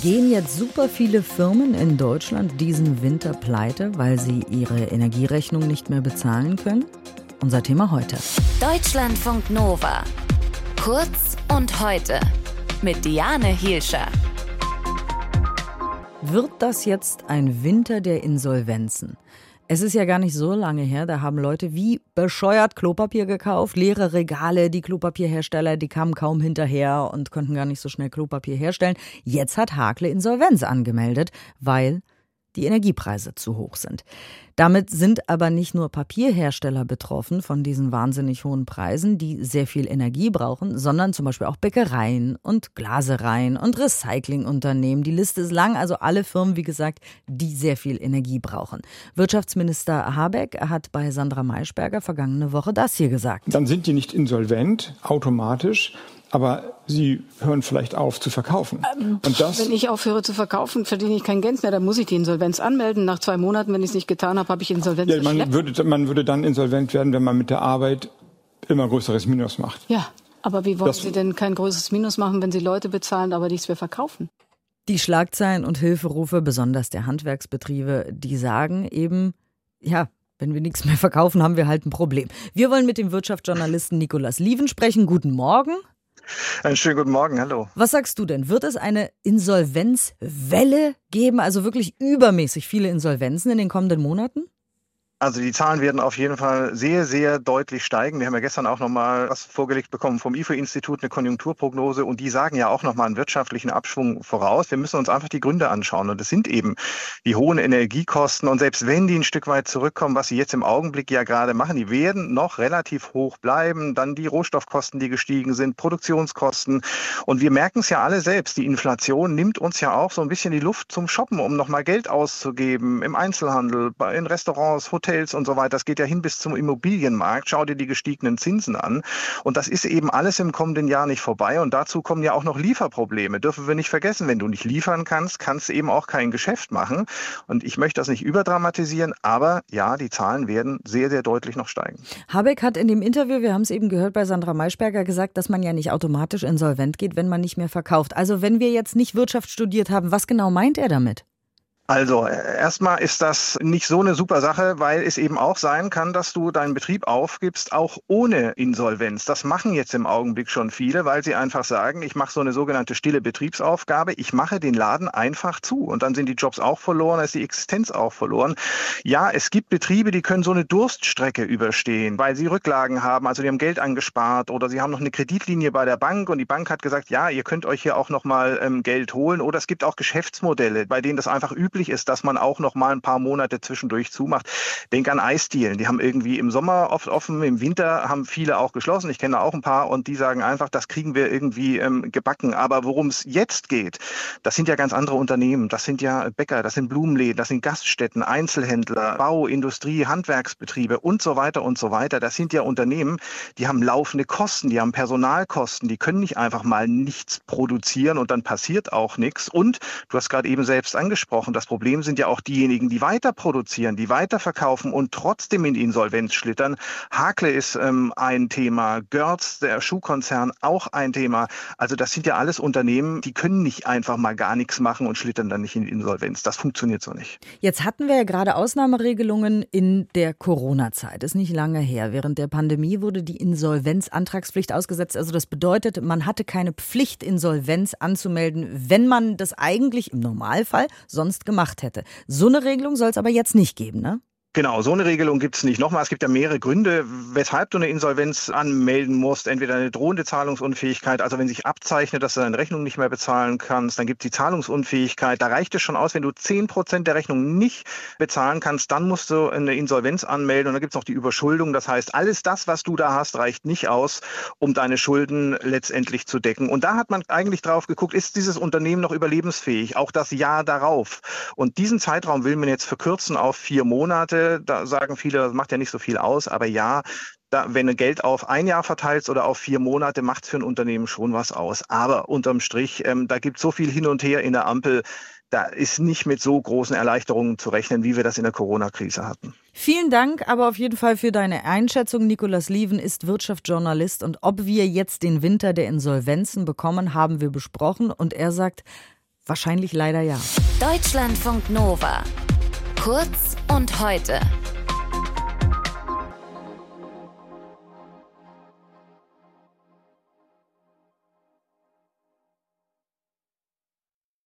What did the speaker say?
Gehen jetzt super viele Firmen in Deutschland diesen Winter pleite, weil sie ihre Energierechnung nicht mehr bezahlen können? Unser Thema heute. Deutschlandfunk Nova. Kurz und heute. Mit Diane Hielscher. Wird das jetzt ein Winter der Insolvenzen? Es ist ja gar nicht so lange her, da haben Leute wie bescheuert Klopapier gekauft, leere Regale, die Klopapierhersteller, die kamen kaum hinterher und konnten gar nicht so schnell Klopapier herstellen. Jetzt hat Hakle Insolvenz angemeldet, weil die Energiepreise zu hoch sind. Damit sind aber nicht nur Papierhersteller betroffen von diesen wahnsinnig hohen Preisen, die sehr viel Energie brauchen, sondern zum Beispiel auch Bäckereien und Glasereien und Recyclingunternehmen. Die Liste ist lang, also alle Firmen, wie gesagt, die sehr viel Energie brauchen. Wirtschaftsminister Habeck hat bei Sandra Maischberger vergangene Woche das hier gesagt. Dann sind die nicht insolvent automatisch, aber sie hören vielleicht auf zu verkaufen. Ähm, und das, wenn ich aufhöre zu verkaufen, verdiene ich kein Geld mehr. Dann muss ich die Insolvenz anmelden. Nach zwei Monaten, wenn ich es nicht getan habe, habe ich Insolvenz. Ja, man, würde, man würde dann insolvent werden, wenn man mit der Arbeit immer größeres Minus macht. Ja, aber wie wollen das, Sie denn kein größeres Minus machen, wenn Sie Leute bezahlen, aber nichts mehr verkaufen? Die Schlagzeilen und Hilferufe, besonders der Handwerksbetriebe, die sagen eben, ja, wenn wir nichts mehr verkaufen, haben wir halt ein Problem. Wir wollen mit dem Wirtschaftsjournalisten Nikolas Lieven sprechen. Guten Morgen. Einen schönen guten Morgen, hallo. Was sagst du denn? Wird es eine Insolvenzwelle geben, also wirklich übermäßig viele Insolvenzen in den kommenden Monaten? Also die Zahlen werden auf jeden Fall sehr, sehr deutlich steigen. Wir haben ja gestern auch nochmal was vorgelegt bekommen vom IFO-Institut, eine Konjunkturprognose und die sagen ja auch nochmal einen wirtschaftlichen Abschwung voraus. Wir müssen uns einfach die Gründe anschauen und das sind eben die hohen Energiekosten und selbst wenn die ein Stück weit zurückkommen, was sie jetzt im Augenblick ja gerade machen, die werden noch relativ hoch bleiben. Dann die Rohstoffkosten, die gestiegen sind, Produktionskosten und wir merken es ja alle selbst. Die Inflation nimmt uns ja auch so ein bisschen die Luft zum Shoppen, um nochmal Geld auszugeben im Einzelhandel, in Restaurants, Hotels Hotels und so weiter. Das geht ja hin bis zum Immobilienmarkt. Schau dir die gestiegenen Zinsen an. Und das ist eben alles im kommenden Jahr nicht vorbei. Und dazu kommen ja auch noch Lieferprobleme. Dürfen wir nicht vergessen. Wenn du nicht liefern kannst, kannst du eben auch kein Geschäft machen. Und ich möchte das nicht überdramatisieren, aber ja, die Zahlen werden sehr, sehr deutlich noch steigen. Habeck hat in dem Interview, wir haben es eben gehört bei Sandra Maischberger, gesagt, dass man ja nicht automatisch insolvent geht, wenn man nicht mehr verkauft. Also wenn wir jetzt nicht Wirtschaft studiert haben, was genau meint er damit? Also äh, erstmal ist das nicht so eine super Sache, weil es eben auch sein kann, dass du deinen Betrieb aufgibst, auch ohne Insolvenz. Das machen jetzt im Augenblick schon viele, weil sie einfach sagen, ich mache so eine sogenannte stille Betriebsaufgabe, ich mache den Laden einfach zu und dann sind die Jobs auch verloren, ist die Existenz auch verloren. Ja, es gibt Betriebe, die können so eine Durststrecke überstehen, weil sie Rücklagen haben, also die haben Geld angespart oder sie haben noch eine Kreditlinie bei der Bank und die Bank hat gesagt, ja, ihr könnt euch hier auch noch mal ähm, Geld holen oder es gibt auch Geschäftsmodelle, bei denen das einfach üblich üblich ist, dass man auch noch mal ein paar Monate zwischendurch zumacht. Denk an Eisdielen, die haben irgendwie im Sommer oft offen, im Winter haben viele auch geschlossen. Ich kenne auch ein paar und die sagen einfach, das kriegen wir irgendwie ähm, gebacken. Aber worum es jetzt geht, das sind ja ganz andere Unternehmen. Das sind ja Bäcker, das sind Blumenläden, das sind Gaststätten, Einzelhändler, Bau, Industrie, Handwerksbetriebe und so weiter und so weiter. Das sind ja Unternehmen, die haben laufende Kosten, die haben Personalkosten, die können nicht einfach mal nichts produzieren und dann passiert auch nichts. Und du hast gerade eben selbst angesprochen, das Problem sind ja auch diejenigen, die weiter produzieren, die weiter verkaufen und trotzdem in Insolvenz schlittern. Hakle ist ähm, ein Thema, Görz, der Schuhkonzern, auch ein Thema. Also das sind ja alles Unternehmen, die können nicht einfach mal gar nichts machen und schlittern dann nicht in Insolvenz. Das funktioniert so nicht. Jetzt hatten wir ja gerade Ausnahmeregelungen in der Corona-Zeit. Ist nicht lange her. Während der Pandemie wurde die Insolvenzantragspflicht ausgesetzt. Also das bedeutet, man hatte keine Pflicht, Insolvenz anzumelden, wenn man das eigentlich im Normalfall sonst gemacht gemacht hätte. So eine Regelung soll es aber jetzt nicht geben, ne? Genau, so eine Regelung gibt es nicht. Nochmal, es gibt ja mehrere Gründe, weshalb du eine Insolvenz anmelden musst. Entweder eine drohende Zahlungsunfähigkeit, also wenn sich abzeichnet, dass du deine Rechnung nicht mehr bezahlen kannst, dann gibt es die Zahlungsunfähigkeit. Da reicht es schon aus, wenn du zehn Prozent der Rechnung nicht bezahlen kannst, dann musst du eine Insolvenz anmelden. Und dann gibt es noch die Überschuldung. Das heißt, alles das, was du da hast, reicht nicht aus, um deine Schulden letztendlich zu decken. Und da hat man eigentlich drauf geguckt, ist dieses Unternehmen noch überlebensfähig? Auch das Jahr darauf. Und diesen Zeitraum will man jetzt verkürzen auf vier Monate da sagen viele, das macht ja nicht so viel aus, aber ja, da, wenn du Geld auf ein Jahr verteilst oder auf vier Monate, macht es für ein Unternehmen schon was aus. Aber unterm Strich, ähm, da gibt es so viel hin und her in der Ampel, da ist nicht mit so großen Erleichterungen zu rechnen, wie wir das in der Corona-Krise hatten. Vielen Dank aber auf jeden Fall für deine Einschätzung. Nikolas Lieven ist Wirtschaftsjournalist und ob wir jetzt den Winter der Insolvenzen bekommen, haben wir besprochen. Und er sagt, Wahrscheinlich leider ja. Deutschlandfunk Nova. Kurz und heute.